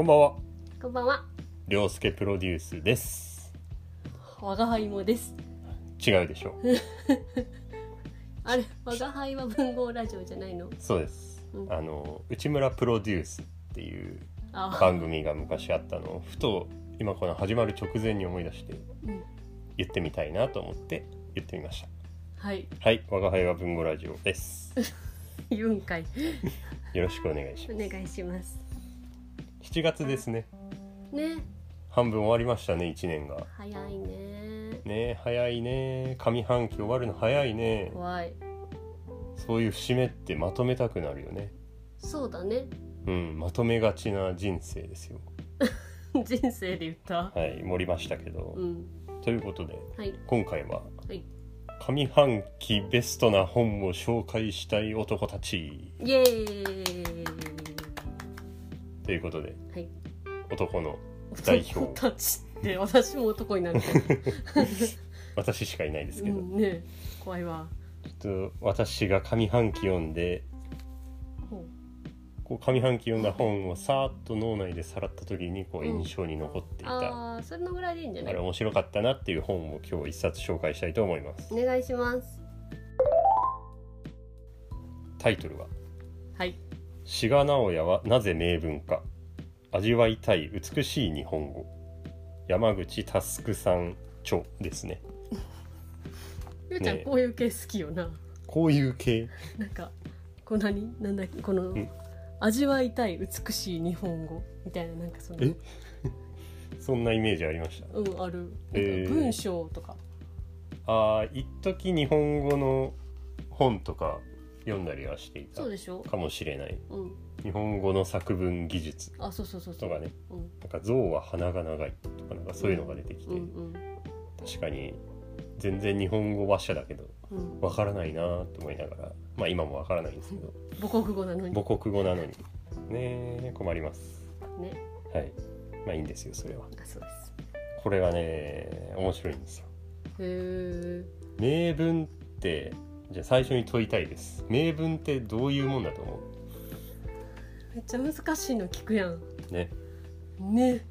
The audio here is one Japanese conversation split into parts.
こんばんは、こんばんは。りょうすけプロデュースです。我が輩もです。違うでしょあれ、我が輩は文豪ラジオじゃないの？そうです。うんあの内村プロデュースっていうあ、番組が昔あったのをふと今この始まる直前に思い出してうん、言ってみたいなと思って言ってみました。はい、はい、我が輩は文語ラジオです。言うんかい。よろしくお願いしおます。願いします。7月ですね。ね、半分終わりましたね、1年が。早いね。ね早いね。上半期終わるの早いね。怖い。そういう節目ってまとめたくなるよね。そうだね。うん、まとめがちな人生ですよ。人生で言った？はい、盛りましたけど。うん、ということではい、今回ははい。上半期ベストな本を紹介したい男たちイエーイ。ということではい。男の代男表たちって、私も男になる。私しかいないですけど、うん、ね、怖いわ。ちょっと私が上半期読んでほこう上半期読んだ本をさーっと脳内でさらった時にこううん印象に残っていた、ああ、それのぐらいでいいんじゃない？あれ。面白かったなっていう本を今日一冊紹介したいと思いますお願いします。タイトルははい。「志賀直哉はなぜ名文か味わいたい美しい日本語」山口佑さん著ですね。ゆうちゃん、ねこういう系好きよな。こういう系？なんかこう何なんだっけ？このん。味わいたい美しい日本語？みたいななんかそのえ？そんなイメージありました？うんある。なんかえー文章とか、ああ一時日本語の本とか読んだりはしていたそうでしょ？かもしれない。うん。日本語の作文技術あそうそうそうとかね。うん。なんか象は鼻が長いとかなんかそういうのが出てきて、うんうん。確かに全然日本語話者だけどうん。わからないなーって思いながらまあ今もわからないんですけど。母国語なのに。母国語なのに。ねえ困ります。ね。はい。まあいいんですよそれは。あそうです。これがね面白いんですよ。へえ名文ってじゃあ最初に問いたいです。名文ってどういうもんだと思めっちゃ難しいの聞くやん。うね。ね。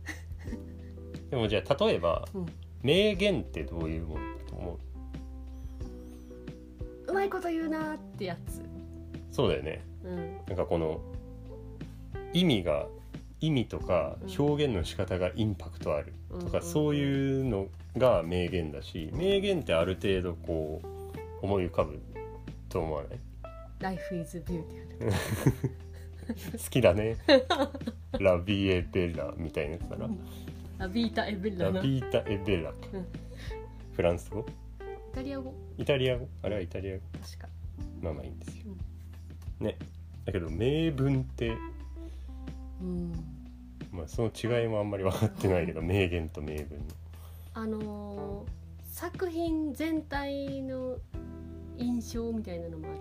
でもじゃあ例えば、うん。名言ってどういうもんだと思う？うまいこと言うなーってやつ。そうだよね。うん。なんかこの意味が意味とかうん。表現の仕方がインパクトあるとか、うん。そういうのが名言だし名言ってある程度こう思い浮かぶと思わない？Life is beautiful 好きだね。La vita è bella みたいなやつだな。 La vita è bella。ラビータエベラか。うん。フランス語？タリア語。イタリア語？あれはイタリア語。確か。まあまあいいんですよ。ね。だけど名文ってうん。まあその違いもあんまり分かってないけど 名言と名文の。あのー作品全体の印象みたいなのもある？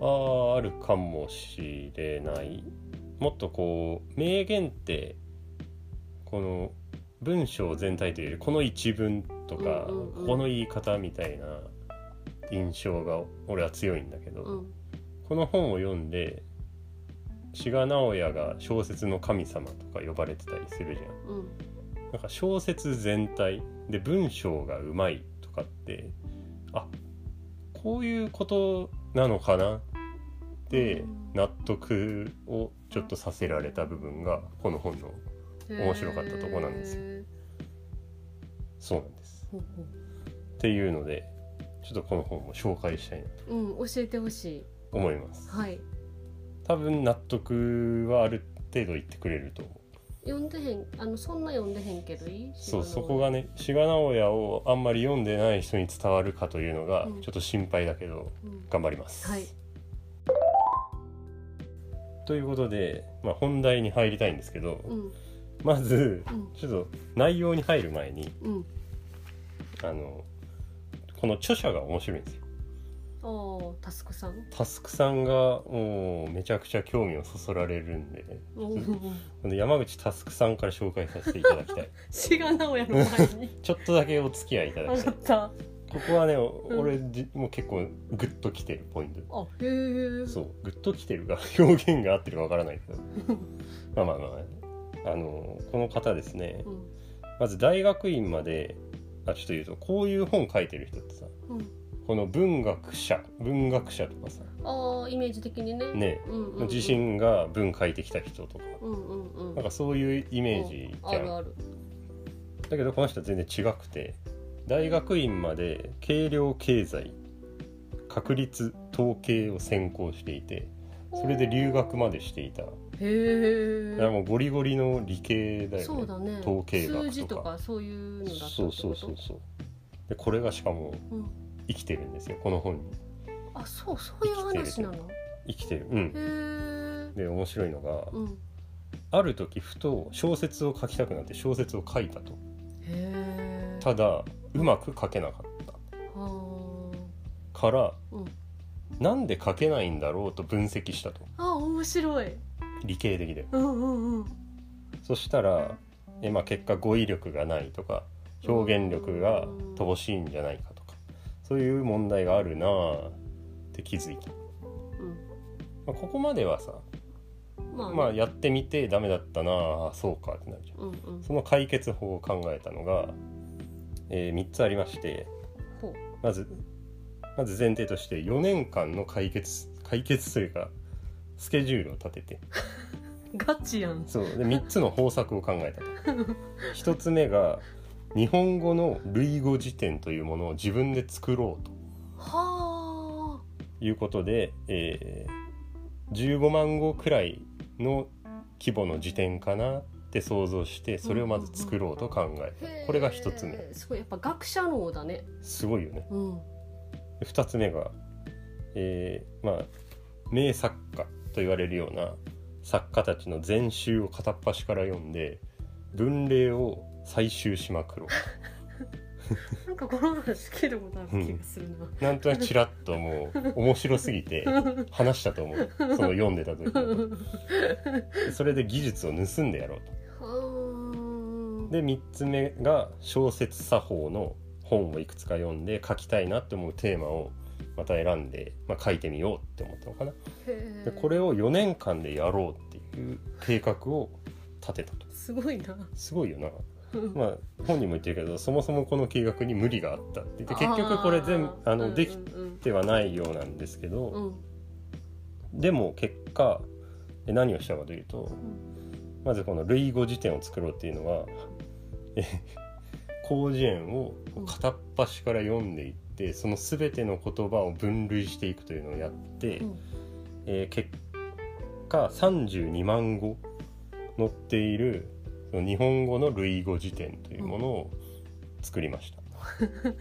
あーあるかもしれない。もっとこう名言ってこの文章全体というよりこの一文とか、うんうんうん。この言い方みたいな印象が俺は強いんだけど、うん。この本を読んで志賀直哉が小説の神様とか呼ばれてたりするじゃん。うん。なんか小説全体で文章がうまいとかってあこういうことなのかなってうん納得をちょっとさせられた部分がこの本の面白かったとこなんですよへそうなんです。ーほうっていうのでちょっとこの本も紹介したいなとほううん教えてほしい思います。はい多分納得はある程度言ってくれると思う。読んでへんあのそんな読んでへんけどいい？そうそこがね志賀直哉をあんまり読んでない人に伝わるかというのがうん。ちょっと心配だけどうん。頑張ります。はい。ということで、まあ、本題に入りたいんですけど、うん。まずうん。ちょっと内容に入る前にうん。あのこの著者が面白いんですよ。タスクさん。タスクさんがもうめちゃくちゃ興味をそそられるんで山口タスクさんから紹介させていただきたい。志賀直哉の前にちょっとだけお付き合いいただきたい。ここはね、おうん。もう結構グッときてるポイント。あへえそうグッときてるが 表現が合ってるかわからないけど。まあまあまああのこの方ですね。うん。まず大学院まであちょっと言うとこういう本書いてる人ってさうんこの文学者文学者とかさ。ああイメージ的にね。ね。うんうんうん、自身が文書いてきた人とか。うんうんうん。なんかそういうイメージじゃん。あるある。だけどこの人は全然違くて大学院まで計量経済確率統計を専攻していてそれで留学までしていた。だへえもうゴリゴリの理系だよね。そうだね。統計学とか。数字とかそういうのだそうそうそうそう。でこれがしかもうん、生きてるんですよこの本に。あそうそういう話なの？生きてるうん。で面白いのがうん。ある時ふと小説を書きたくなって小説を書いたと。ただうまく書けなかった。はからうん。なんで書けないんだろうと分析したと。ああ面白い。理系的で。うんうんうん。そしたらえ、まあ、結果語彙力がないとか表現力が乏しいんじゃないかそういう問題があるなあって気づいた、まあ、ここまではさ、うんまあ、まあ、やってみてダメだったなあそうかってなるじゃん。うんうん。その解決法を考えたのが、え3つありましてまずまず前提として4年間の解決解決というかスケジュールを立てて。ガチやん。そう。で3つの方策を考えたと。1つ目が日本語の類語辞典というものを自分で作ろうとはいうことで、えー15万語くらいの規模の辞典かなって想像してそれをまず作ろうと考えあたこれが1つ目。すごい。やっぱ学者脳だね。すごいよね。うん。で2つ目が、えーまあ名作家と言われるような作家たちの全集を片っ端から読んで文例を採集しまくろう。なんかこの話聞いたことある気がするな、なんとなくちらっともう面白すぎて話したと思う。その読んでた時に。それで技術を盗んでやろうと。はで3つ目が小説作法の本をいくつか読んで書きたいなって思うテーマをまた選んで、まあ、書いてみようって思ったのかな。でこれを4年間でやろうっていう計画を立てたと。すごいな。すごいよな まあ本人も言ってるけどそもそもこの計画に無理があったって言って結局これ全部あのできうんてはないようなんですけど、うん。でも結果え何をしたかというとまずこの類語辞典を作ろうっていうのはえ広辞苑を片っ端から読んでいってその全ての言葉を分類していくというのをやって、うん。えー結果32万語載っているその日本語の類語辞典というものを作りました。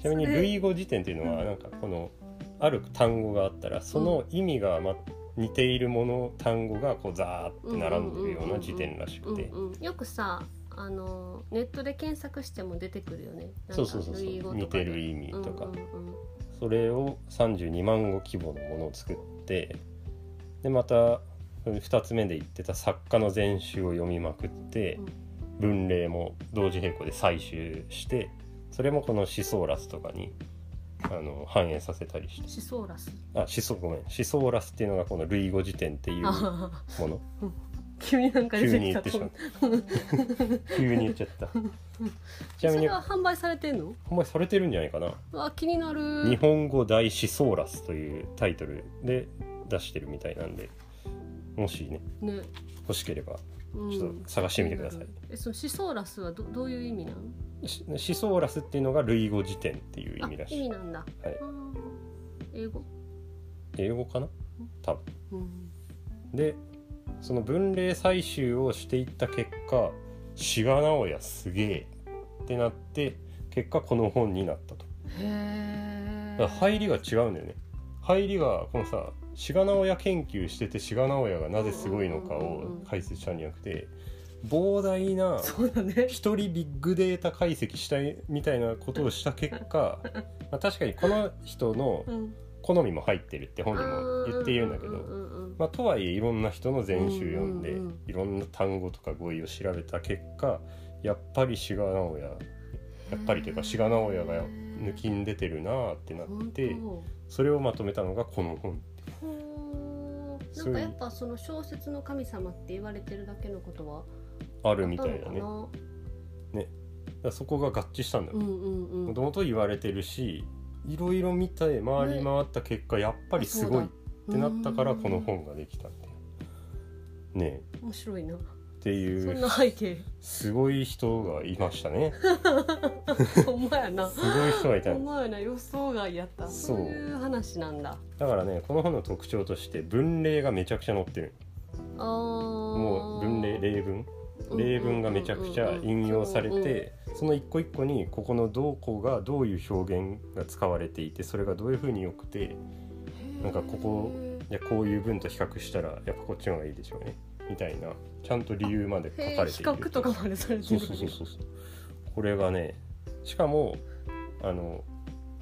ちなみに類語辞典というのはなんかこのある単語があったらその意味がま似ているもの単語がこうザーって並んでるような辞典らしくて。よくさあのネットで検索しても出てくるよね。そうそうそうそう。類語とかで。似てる意味とか。うんうんうん。それを32万語規模のものを作ってでまた2つ目で言ってた作家の全集を読みまくって文例も同時並行で採集してそれもこのシソーラスとかにあの反映させたりして。シソーラス？あシソごめん。シソーラスっていうのがこの類語辞典っていうもああの。急になんか出急てきた。に言ってしまった。急に言っちゃった。ちなみにそれは販売されてんの？販売されてるんじゃないかな。うわ気になる。日本語大シソーラスというタイトルで出してるみたいなんでもしねね、欲しければうん。ちょっと探してみてください。えそのシソーラスはどどういう意味なの？シシソーラスっていうのが類語辞典っていう意あ味らしい。意味なんだ、はい。うん英語、英語かな？多分。うん、でその分類採集をしていった結果志賀直哉すげえってなって結果この本になったと。へえ入りが違うんだよね。入りがこのさ志賀直哉研究してて志賀直哉がなぜすごいのかを解説したん。じゃなくて膨大な一人ビッグデータ解析したいみたいなことをした結果 まあ確かにこの人のうん。好みも入ってるって本人も言っているんだけどまあ、とはいえいろんな人の全集読んで、いろんな単語とか語彙を調べた結果やっぱり志賀直哉やっぱりというか志賀直哉が抜きん出てるなーってなって本それをまとめたのがこの本なんかやっぱその小説の神様って言われてるだけのことはあるみたいだね。あったのかだそこが合致したんだよ。なうんうんうん。もともと言われてるしいろいろ見て回り回った結果、やっぱりすごいってなったからこの本ができたんだよね。え面白いなっていそんうな背景。すごい人がいましたね。ほんまやな。すごい人がいた。ほんまやな。予想外やった。そう。いう話なんだ。だからねこの本の特徴として文例がめちゃくちゃ載ってる。あー。もう文例例文？例文がめちゃくちゃ引用されてその一個一個にここのどこがどういう表現が使われていてそれがどういうふうによくてなんかここいやこういう文と比較したらやっぱこっちの方がいいでしょうね。みたいなちゃんと理由まで書かれている比較とかまでされてそうるそうそうそう。これがねしかもあの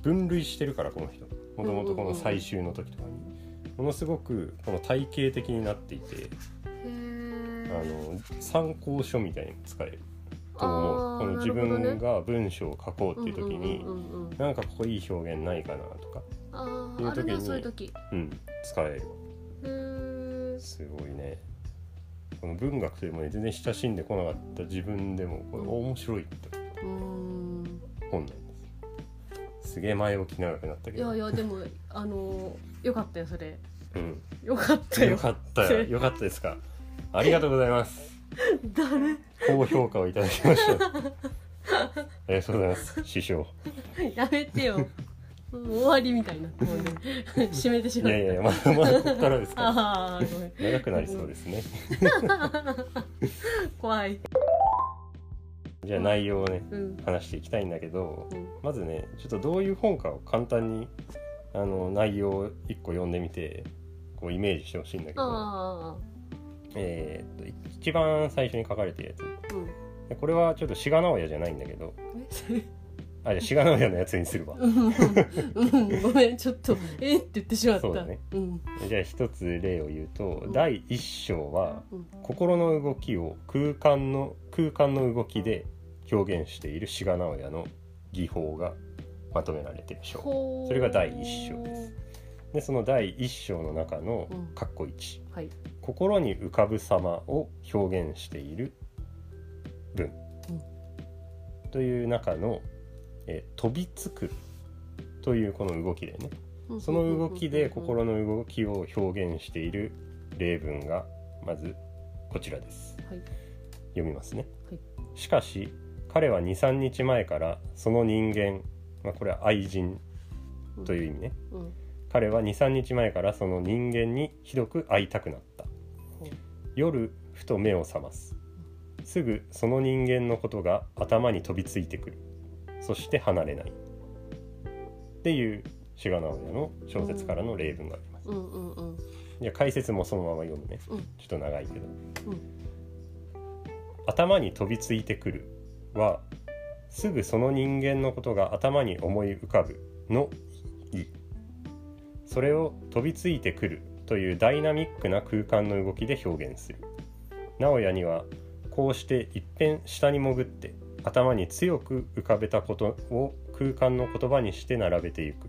分類してるからこの人。もともとこの最終の時とかに。ものすごくこの体系的になっていてあの参考書みたいに使えると思う。この自分が文章を書こうっていう時にうなんかここいい表現ないかなとか、あいう時にうん、使えるすごいねこの文学というものに全然親しんでこなかった自分でもこれ面白いって本なんです。すげえ前置き長くなったけど。いやいやでもあのよかったよそれ。うん、よかったよ。よかったよ。よかったですか？ありがとうございます。誰？高評価をいただきました。ありがとうございます。師匠。やめてよ終わりみたいになね締めてしいまった。やいやまだまだここからですか長くなりそうですね。怖い。じゃあ内容をねうん。話していきたいんだけどうん。まずねちょっとどういう本かを簡単にあの内容を一個読んでみてこうイメージしてほしいんだけど。あえーっと一番最初に書かれてるやつ。あうん。でこれはちょっと志賀直哉じゃないんだけど。えあじゃあ志賀直哉のやつにするわ。うん。うん。ごめんちょっとえって言ってしまった。そうだね。うん。じゃあ一つ例を言うと、うん。第一章はうん。心の動きを空間の空間の動きで表現している志賀直哉の技法がまとめられている章。それが第一章です。でその第一章の中のうん「かっこ1」はい。心に浮かぶ様を表現している文、という中の、えー飛びつくというこの動きだよねその動きで心の動きを表現している例文がまずこちらです。はい。読みますね、はい。しかし彼は23日前からその人間、まあ、これは愛人という意味ね、うん。彼は23日前からその人間にひどく会いたくなった。ほう夜ふと目を覚ます。すぐその人間のことが頭に飛びついてくるそして離れない。っていう志賀直哉の小説からの例文があります、うんうんうん。じゃあ解説もそのまま読むね。うん。ちょっと長いけど、うん。頭に飛びついてくるはすぐその人間のことが頭に思い浮かぶの意。それを飛びついてくるというダイナミックな空間の動きで表現する。直哉にはこうして一遍下に潜って頭に強く浮かべたことを空間の言葉にして並べていく。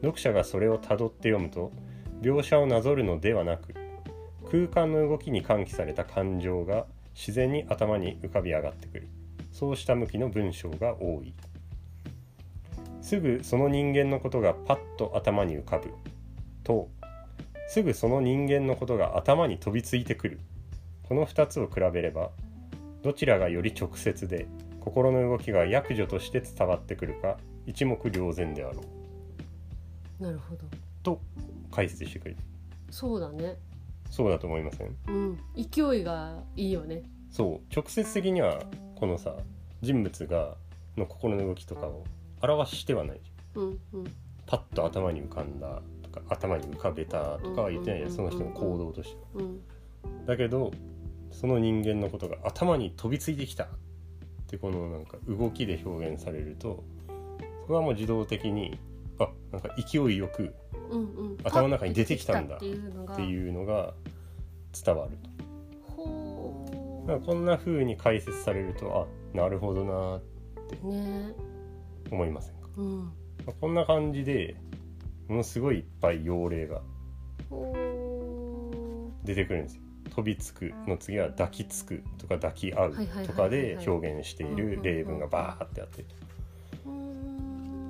読者がそれをたどって読むと描写をなぞるのではなく空間の動きに喚起された感情が自然に頭に浮かび上がってくる。そうした向きの文章が多い。すぐその人間のことがパッと頭に浮かぶ。とすぐその人間のことが頭に飛びついてくる。この2つを比べればどちらがより直接で心の動きが役所として伝わってくるか一目瞭然であろう。なるほど。と解説してくれ。るそうだね。そうだと思いません？うん。勢いがいいよね。そう。直接的にはこのさ人物がの心の動きとかを表してはない。じゃんうんうん。パッと頭に浮かんだとか頭に浮かべたとかは言ってない。じゃんその人の行動としてうん。だけどその人間のことが頭に飛びついてきたってこのなんか動きで表現されるとそこはもう自動的にあなんか勢いよく頭の中に出てきたんだっていうのが。伝わるほとこんな風に解説されるとあなるほどなーうね。思いませんか？うん。まあこんな感じでものすごいいっぱい用例がほ出てくるんですよ。飛びつくの次は抱きつくとか抱き合うとかで表現している例文がバーってあって。っ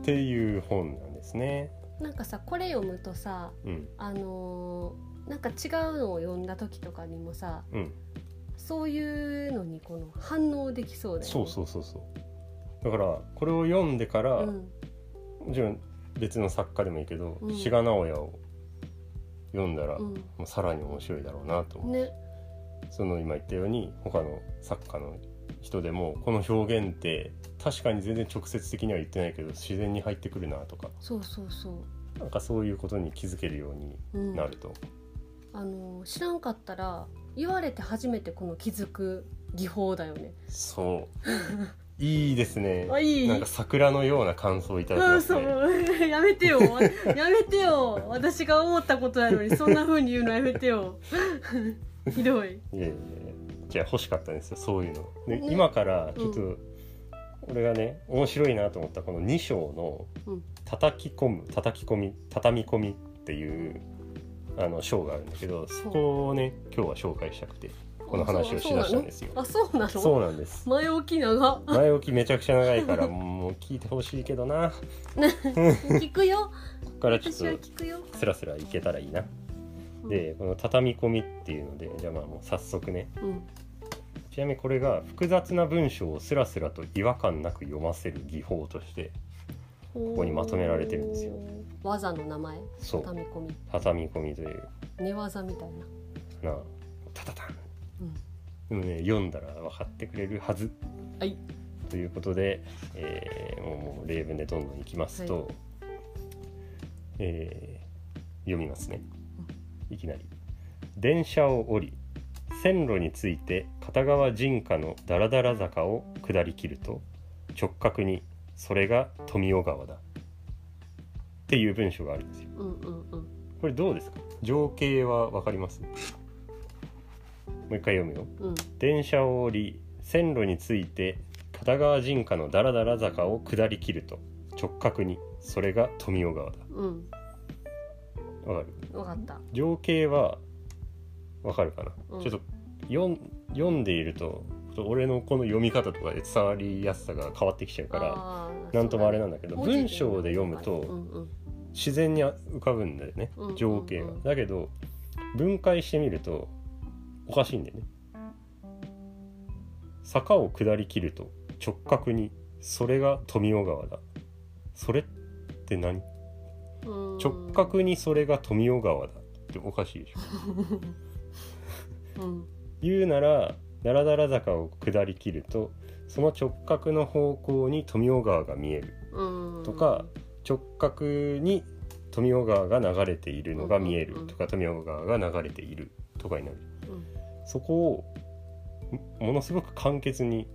ていう本なんですね。なんかさこれ読むとさうん。あのーなんか違うのを読んだ時とかにもさうん、そういうのにこの反応できそうだよね。そうそうそうそう。だからこれを読んでから、うん。もちろん別の作家でもいいけど、うん。志賀直哉を読んだら、うもうさらに面白いだろうなと思う、んね。その今言ったように他の作家の人でもこの表現って確かに全然直接的には言ってないけど自然に入ってくるなとか。そうそうそう。なんかそういうことに気づけるようにうん。なると、あのー知らんかったら言われて初めてこの気づく技法だよね。そう いいですね。あいい。なんか桜のような感想をいただきうん、ますそね。う やめてよ。やめてよ。私が思ったことなのにそんな風に言うのやめてよ。ひどい。いやいやいや。じゃあ欲しかったんですよそういうの。で、ね。今からちょっと、俺がね面白いなと思ったこの2章のうん「叩き込む叩き込み畳み込み」っていうあの章があるんだけどそこをね今日は紹介したくてこの話をしだしたんですよ。あそうなの？そうなんです。前置き長。前置きめちゃくちゃ長いからもう聞いてほしいけどな。こ 聞くよ。こからちょっ聞くよ。とスラスラいけたらいいな。うん。でこの畳み込みっていうのでじゃあまあもう早速ね。うん。ちなみにこれが複雑な文章をスラスラと違和感なく読ませる技法としてここにまとめられてるんですよ。技の名前？そう。畳み込み。畳み込みという。寝技みたいな。なあ。タタタンうん。でもね読んだら分かってくれるはず。はい。ということで、えーもうもう例文でどんどんいきますと、えー読みますね。いきなり「電車を降り線路について片側人家のだらだら坂を下りきると直角にそれが富雄川だ」っていう文章があるんですよ。うんうんうん。これどうですか？情景は分かります？もう一回読むよ。うん。電車を降り線路について片側人家のだらだら坂を下りきると。直角に。それが富雄川だ。うん。わかる？分かった。情景はわかるかな、うん。ちょっと読ん読んでいると俺のこの読み方とかで伝わりやすさが変わってきちゃうからあーなんともあれなんだけど文章で読むうと自然に浮かぶんだよね。うん。情景が。だけど分解してみるとおかしいんだよね。坂を下りきると直角にそれが富雄川だ。それって何？うん。直角にそれが富雄川だ。っておかしいでしょ。うん。言うならだらだら坂を下りきるとその直角の方向に富雄川が見える。うん。とか直角に富雄川が流れているのが見える。とか富雄川が流れている。とかになる。うんそこをもものすごく簡潔に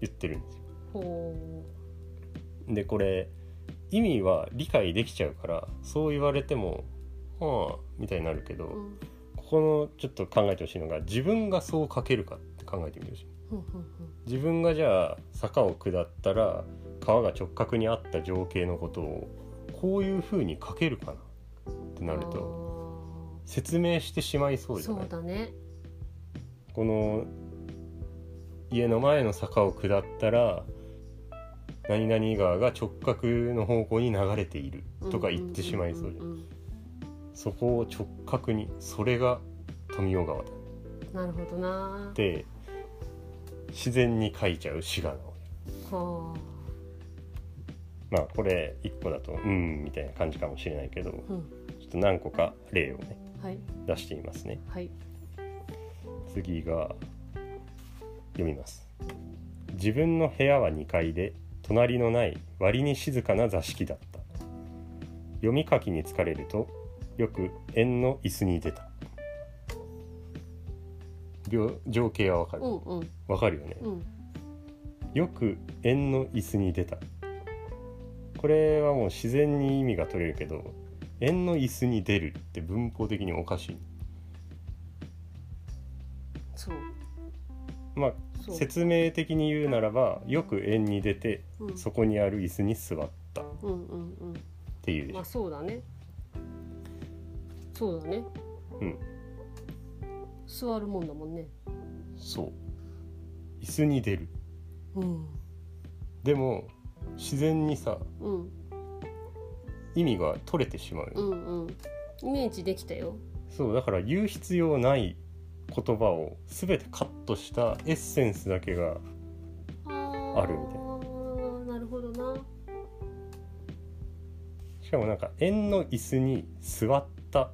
言ってるんですよ。ほでこれ意味は理解できちゃうからそう言われてもはあみたいになるけど、ううん。ここのちょっと考えてほしいのが自分がそう書けるかって考えてみてほしい。自分がじゃあ坂を下ったら川が直角にあった情景のことをこういう風に書けるかなってなると説明してしまいそうじゃそない？うだねこの家の前の坂を下ったら何々川が直角の方向に流れているとか言ってしまいそうじゃん。んんんそこを直角にそれが富雄川だ。うんなるほどな。って自然に書いちゃう滋賀のはまあこれ一個だとうんみたいな感じかもしれないけどちょあうんっと何個か例をねはい。出してみますね。はい次が読みます。自分の部屋は2階で隣のない割に静かな座敷だった。読み書きに疲れるとよく縁の椅子に出た。病情景はわかる？うんうん。わかるよね。うん。よく縁の椅子に出た。これはもう自然に意味が取れるけど縁の椅子に出るって文法的におかしいそう。まあそう。説明的に言うならばよく縁に出てうん。そこにある椅子に座った。っうんうんうん。ていう。でしょまあそうだね。そうだね。座るもんだもんね。そう。椅子に出る。うん。でも自然にさうん。意味が取れてしまうよ、うんうん。イメージできたよ。そうだから言う必要ない言葉を全てカットしたエッセンスだけがああるみたいな。なるほどな。しかもなんか円の椅子に座った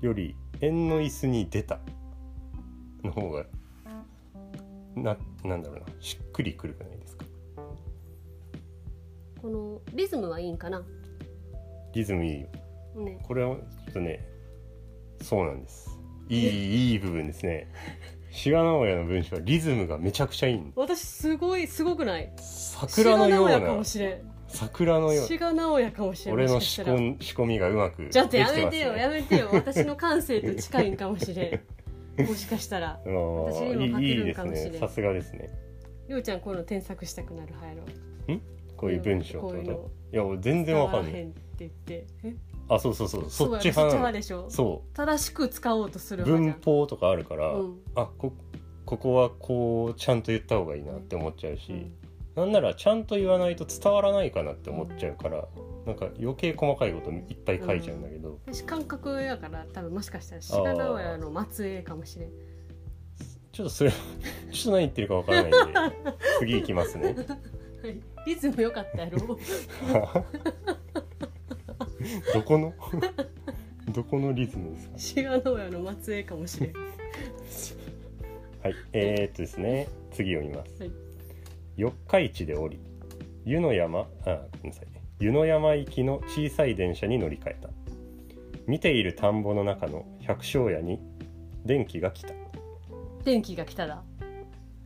より円の椅子に出たの方がななんだろうな。しっくりくるくないですか。このリズムはいいんかな？リズムいいよ。ね。これはちょっとねそうなんですいいいい部分ですね。志賀直哉の文章はリズムがめちゃくちゃいいの私すごいすごくない？桜のよう志賀直哉かもなしれん。桜のよう志賀直哉かもしれん。俺の仕込仕込みがうまくちょっとやめてよやねめてよ。私の感性と近いんかもしれん。もしかしたら。あ私にも書けるかもしれん。ね。さすがですね。ようちゃんこういうの添削したくなるはやろこういう文章こういうのってこといや俺全然わかんないって言ってえあそうそうそう。そっち派なでしょ。そ正しく使おうとする文法とかあるから、うん。あこここはこうちゃんと言った方がいいなって思っちゃうし、うん。なんならちゃんと言わないと伝わらないかなって思っちゃうから、なんか余計細かいこといっぱい書いちゃうんだけど、私感覚やから多分もしかしたら志賀直哉の末裔かもしれん。ちょっとそれ ちょっと何言ってるかわからないんで 次行きますね。はい。リズム良かったやろ どこの？どこのリズムですか？志賀直哉の末裔かもしれん。はいえー、っとですね次読みます、はい。四日市で降り湯の山あごめんなさい。ね湯の山行きの小さい電車に乗り換えた。見ている田んぼの中の百姓家に電気が来た。電気が来ただ。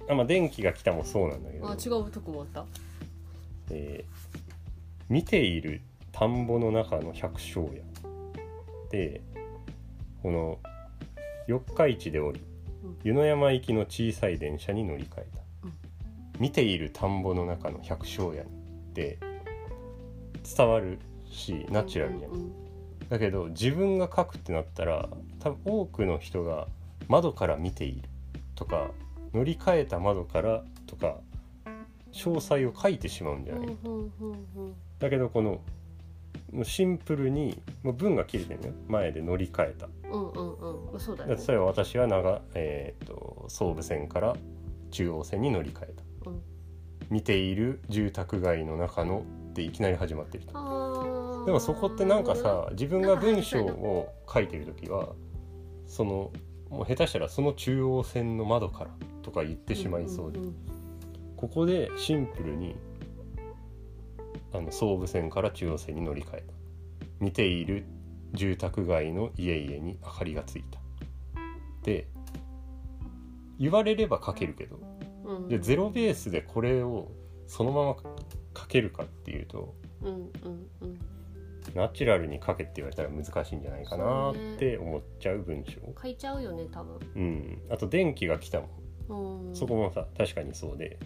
あまあ電気が来たもそうなんだけど。あ違うとこもあった。えー見ている田んぼの中の百姓家でこの四日市で降りうん。湯の山行きの小さい電車に乗り換えた、うん。見ている田んぼの中の百姓家って伝わるしナチュラルじゃん、うんうん。だけど自分が書くってなったら多分多くの人が窓から見ている。とか乗り換えた窓からとか詳細を書いてしまうんじゃない、だけどこのもうシンプルにもう文が切れてるのよ。前で乗り換えた。うんうんうん。まあそうだよね。例えば私は長、えー、と総武線から中央線に乗り換えた。うん。見ている住宅街の中のでいきなり始まってるとでもそこってなんかさ自分が文章を書いてる時はそのもう下手したらその中央線の窓からとか言ってしまいそうで、ここでシンプルにあの総武線から中央線に乗り換えた。見ている住宅街の家々に明かりがついた。で言われれば書けるけどうん。うんじゃあゼロベースでこれをそのまま書けるかっていうとうんうんうん。ナチュラルに書けって言われたら難しいんじゃないかなって思っちゃう文章。書いちゃうよね多分。うん。あと電気が来たもん。うん。そこもさ確かにそうで。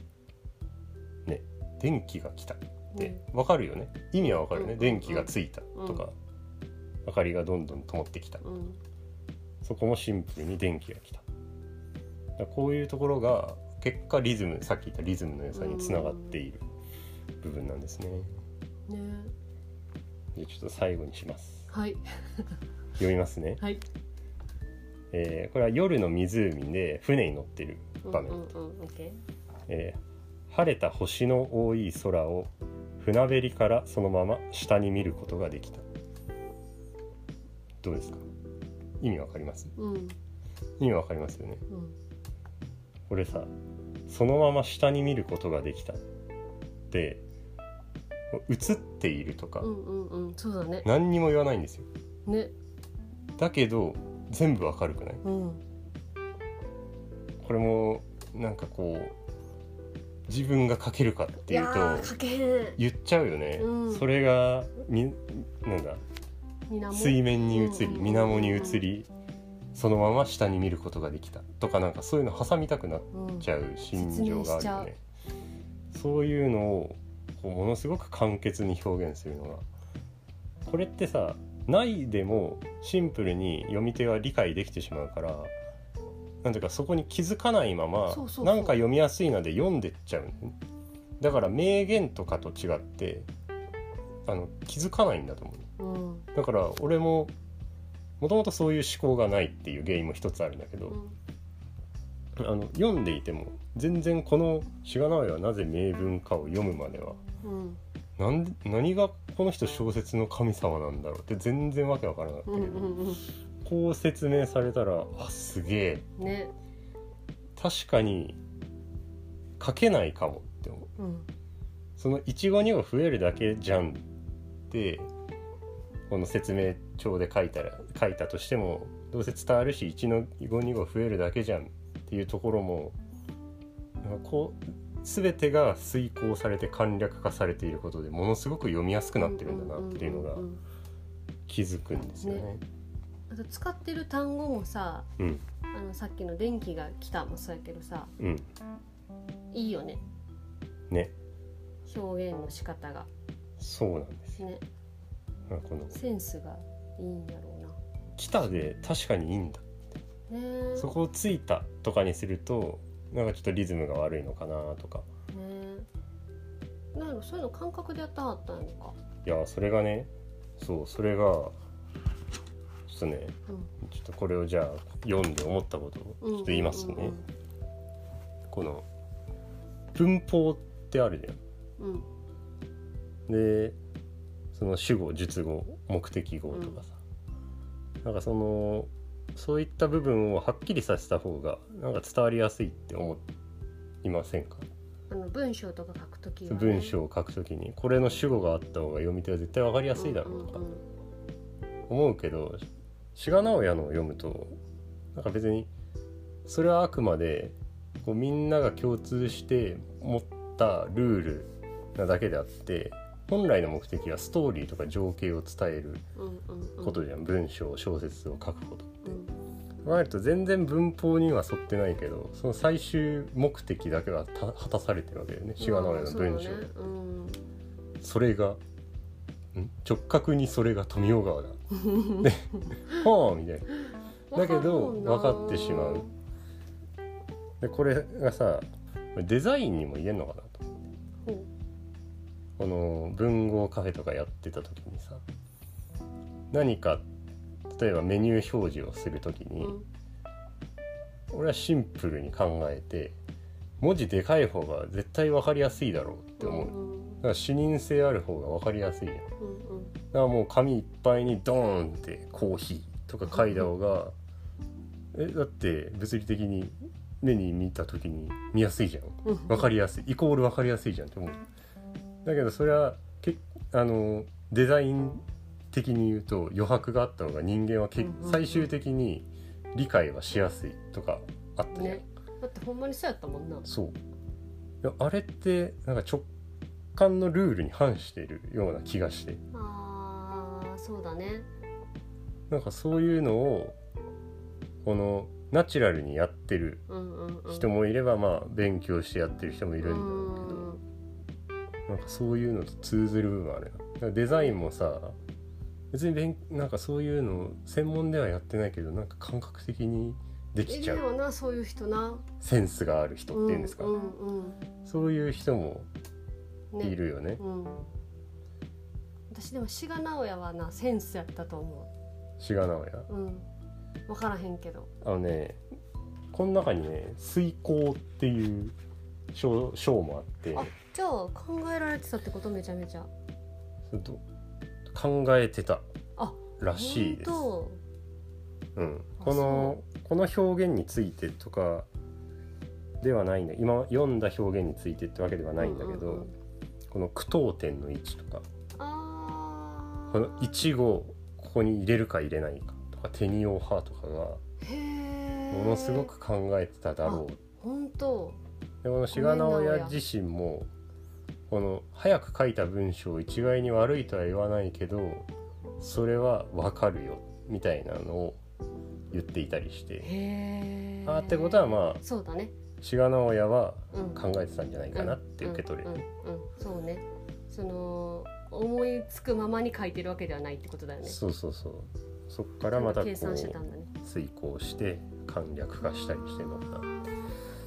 ね電気が来たってうん。わかるよね。意味はわかるよね、うん。電気がついたとか、明かりがどんどん灯ってきた。うん。そこもシンプルに電気が来た。こういうところが結果リズムさっき言ったリズムの良さにつながっている部分なんですね。ね。でちょっと最後にします。はい。読みますね、はい。えーこれは夜の湖で船に乗ってる場面、うんうんうん。オッケえー晴れた星の多い空を船べりからそのまま下に見ることができた。どうですか？意味わかります？ーうん。意味わかりますよね。うん。これさそのまま下に見ることができた。って映っているとかうんうんうん。そうだね。何にも言わないんですよ。ね。だけど全部わかるくない？うん。これもなんかこう自分が書けるかっていうと言っちゃうよね、うん。それがみなんだ水面に。映りうん。水面に映りそのまま下に見ることができたとかなんかそういうの挟みたくなっうんちゃう心情があるよね。そういうのをこうものすごく簡潔に表現するのがこれってさないでもシンプルに読み手は理解できてしまうからなんていうかそこに気づかないままそうそうそう。なんか読みやすいので読んでっちゃう。んだよねだから名言とかと違ってあの気づかないんだと思う。うん。だから俺ももともとそういう思考がないっていう原因も一つあるんだけど、うん。あの読んでいても全然この「志賀直哉はなぜ名文か」を読むまではうん。なんで何がこの人小説の神様なんだろうって全然わけわからなかったうんけど、うんこう説明されたらあすげえ。うんね。確かに書けないかもって思う。うん。その一語二語増えるだけじゃんってこの説明帳で書いたら書いたとしてもどうせ伝わるし一の語二語増えるだけじゃんっていうところもこう全てが遂行されて簡略化されていることでものすごく読みやすくなってるんだなっていうのがんんん。気づくんですよね。ねあと使ってる単語もさうん。あのさっきの「電気が来た」もそうやけどさうん。いいよね。ね。表現の仕方が。そうなんです。よ。ねこの。センスがいいんやろ「来た」で確かにいいんだうなね。そこをついたとかにするとなんかちょっとリズムが悪いのかなとか。ね。なんやろそういうの感覚でやったはったんやのか。いやそれがねそうそれがとねうん。ちょっとこれをじゃあ読んで思ったことをちょっと言いますとね、この文法ってあるじゃん。うん。うんでその主語述語目的語とかさ、なんかそのそういった部分をはっきりさせた方がなんか伝わりやすいって思いませんか、あの文章とか書くときは、ね、文章を書くときにこれの主語があった方が読み手は絶対わかりやすいだろうとか。んんん。思うけど志賀直哉のを読むとなんか別にそれはあくまでこうみんなが共通して持ったルールなだけであって本来の目的はストーリーとか情景を伝えることじゃん、文章小説を書くことって。うん。考えると全然文法には沿ってないけどその最終目的だけはた果たされてるわけだよね。志賀直哉の文章、ね。うん。それがん直角にそれが富雄川だ。ではあみたいな。だけど分かってしまう。でこれがさデザインにも言えんのかなと。ほこの文豪カフェとかやってた時にさ何か例えばメニュー表示をする時に、ううん。俺はシンプルに考えて文字でかい方が絶対分かりやすいだろうって思う、から視認性ある方が分かりやすいやん。だかうん。うんらもう紙いっぱいにドーンってコーヒーとか書いた方がえだって物理的に目に見た時に見やすいじゃん。うん分かりやすい。イコール分かりやすいじゃんって思う。だけどそれはけあのデザイン的に言うと余白があった方が人間はけ最終的に理解はしやすいとかあったじゃん、ね。だってほんまにそうやったもんな。そう。いやあれってなんか直感のルールに反してるような気がして。あーそうだね。なんかそういうのをこのナチュラルにやってるうんうんうん。人もいれば、まあ勉強してやってる人もいるんだろううんけどなんかそういうのと通ずる部分あるな。デザインもさ別に勉なんかそういうの専門ではやってないけどなんか感覚的にできいちゃう。るよなそういう人な。センスがある人っていうんですか、うんうん。そういう人もいるよね。うん。私でも志賀直哉はなセンスやったと思志賀直哉？ううん。分からへんけど。あのねこの中にね水耕っていう章章もあって。あじゃあ考えられてたってことめちゃめちゃ。考えてたあらしいです、本うん、あこのこの表現についてとかではないんだ。今読んだ表現についてってわけでは当ないんだけど、うんうんうんこの句読点の位置とか。あー。この一語ここに入れるか入れないかとか手に用派とかがものすごく考えてただろう。本当。でこの志賀直哉自身もこの早く書いた文章を一概に悪いとは言わないけどそれは分かるよみたいなのを言っていたりして。あーってことはまあそうだね志賀直哉はうん考えてたんじゃないかなって受け取れるそうねその思いつくままに書いてるわけではないってことだよねそうそうそう。そっからまたこ計算してたうんだね。遂行して。簡略化したりしてんのかな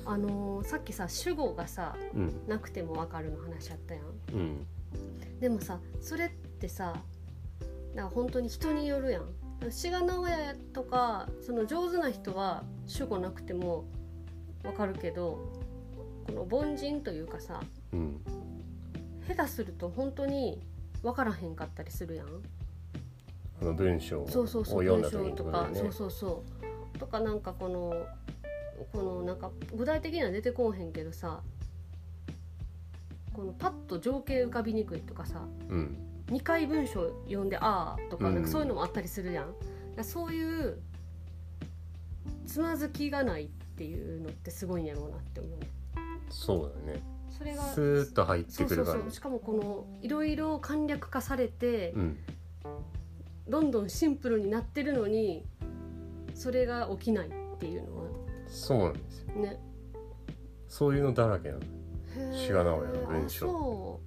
あのーさっきさ主語がさうんなくても分かるの話あったやん。うんでもさそれってさなんか本当に人によるやん。志賀直哉とかその上手な人は主語なくても分かるけどこの凡人というかさうん。下手すると本当に分からへんかったりするやん。あの文章を読んだ時にとかそうそうそう。とかなんかこのこのなんか具体的には出てこうへんけどさこのパッと情景浮かびにくいとかさうん。2回文章読んで「ああ」とかうん。なんかそういうのもあったりするやん、だからそういうつまずきがないっていうのってすごいんやろうなって思う。ねそうだね。それがスーッと入ってくるから。そうしかもこのいろいろ簡略化されて、うん。どんどんシンプルになってるのにそれが起きないっていうのは。そうなんですよ。ね。そういうのだらけなの。志賀直哉の文章。あそ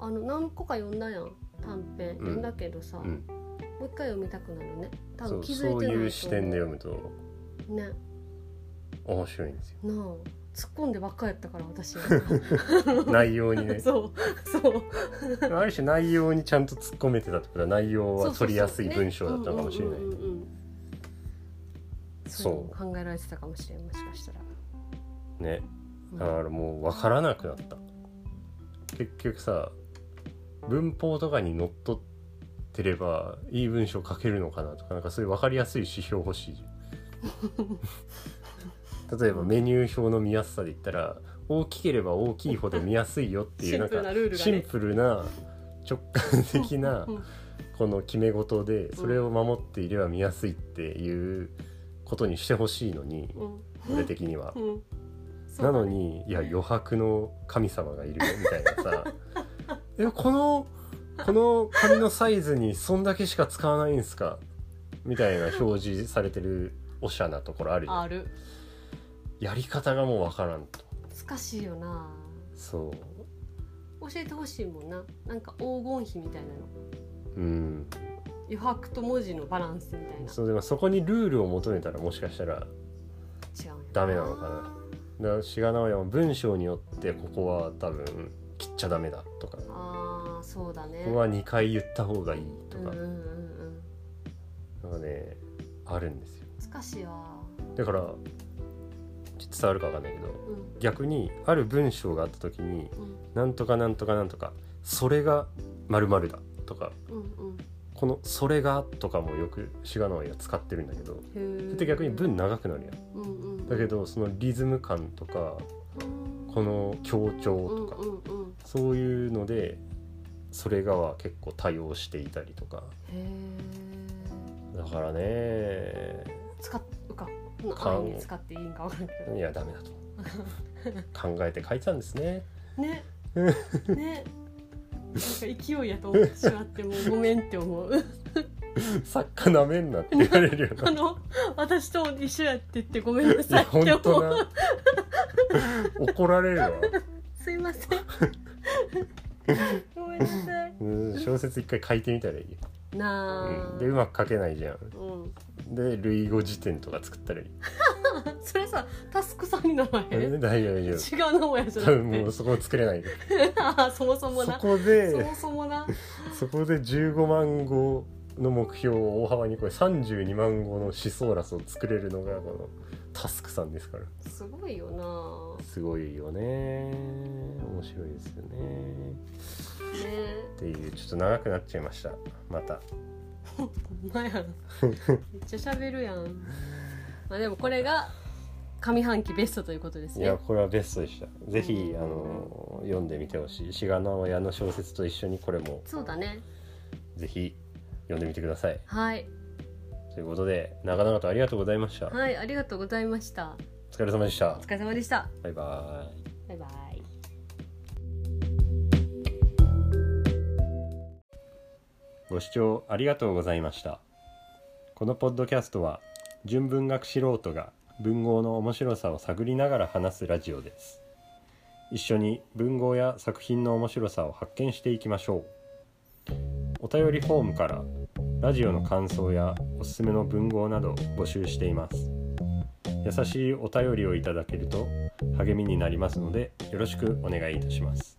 う。あの何個か読んだやん。短編、読んだけどさ、うん。もう一回読みたくなるね。多分気づいてないとそう思いう視点で読むと。ね面白いんですよ。なあ突っ込んでばっかやったから私 内容にね。そうそう。ある種内容にちゃんと突っ込めてたってことは内容は取りやすい文章だったのかもしれないそう。考えられてたかもしれんもしかしたら、ね。うん。だからもう分からなくなった。結局さ文法とかにのっとってればいい文章書けるのかなとかなんかそういう分かりやすい指標欲しいじゃん 例えばメニュー表の見やすさで言ったら大きければ大きいほど見やすいよっていうなんかシンプルな直感的なうん。この決め事でそれを守っていれば見やすいっていうことにしてほしいのにうん。俺的には。うん。なのにいや余白の神様がいるよみたいなさ。えこのこの紙のサイズにそんだけしか使わないんすか？みたいな表示されてるおしゃなところあるじゃん。あるやり方がもうわからんと。難しいよな。そう。教えてほしいもんな。なんか黄金比みたいなの。うん。余白と文字のバランスみたいな。そうでもそこにルールを求めたらもしかしたら違うダメなのかな。だから志賀直哉も文章によってここは多分切っちゃダメだとか。こあーそうだね。こは2回言った方がいいとか。うんうんうんうん。なんかねあるんですよ。難しいわ。だから伝わるかわかんないけどうん。逆にある文章があった時にうん「なんとかなんとかなんとかそれが〇〇だ」とかうんうん。この「それが」とかもよく志賀直哉が使ってるんだけどそれって逆に文長くなるやん。うんうん。だけどそのリズム感とかこの強調とかうんうんうん。そういうので「それが」は結構多用していたりとか。へえだからね。使うかそのかん安易に使っていいんかわかいやダメだと。考えて書いてたんですね。ね。ね。なんか勢いやと思ってしまってもうごめんって思う。作家なめんなって言われるよな。あの私と一緒やって言ってごめんないさやいって思う。な。怒られるわ、すいません。ごめんなさい。うん、小説一回書いてみたらいいよ、なあ、うん、でうまく書けないじゃん。うん、で類語辞典とか作ったらいいそれさタスクさんにならへんえ大丈夫大丈違う名前じゃ夫多分なくて。もうそこ作れない。そもそもそなこでそもそもな。そこで15 万語の目標を大幅にこれ32万語の思想ラスを作れるのがこのタスクさんですから。すごいよな。すごいよね。面白いですよね。ね。っていうちょっと長くなっちゃいました。また。なんや めっちゃ喋るやん。まあでもこれが上半期ベストということですね。いやこれはベストでした。ぜひうんあの読んでみてほしい。志賀直哉の小説と一緒にこれも。そうだね。ぜひ読んでみてください。はいということで長々とありがとうございました。おはいありがとうございました。疲れ様でした。お疲れ様でした。バイバイ。バイバイ。ご視聴ありがとうございました。このポッドキャストは純文学素人が文豪の面白さを探りながら話すラジオです。一緒に文豪や作品の面白さを発見していきましょう。お便りフォームからラジオの感想やおすすめの文豪など募集しています優しいお便りをいただけると励みになりますのでよろしくお願いいたします。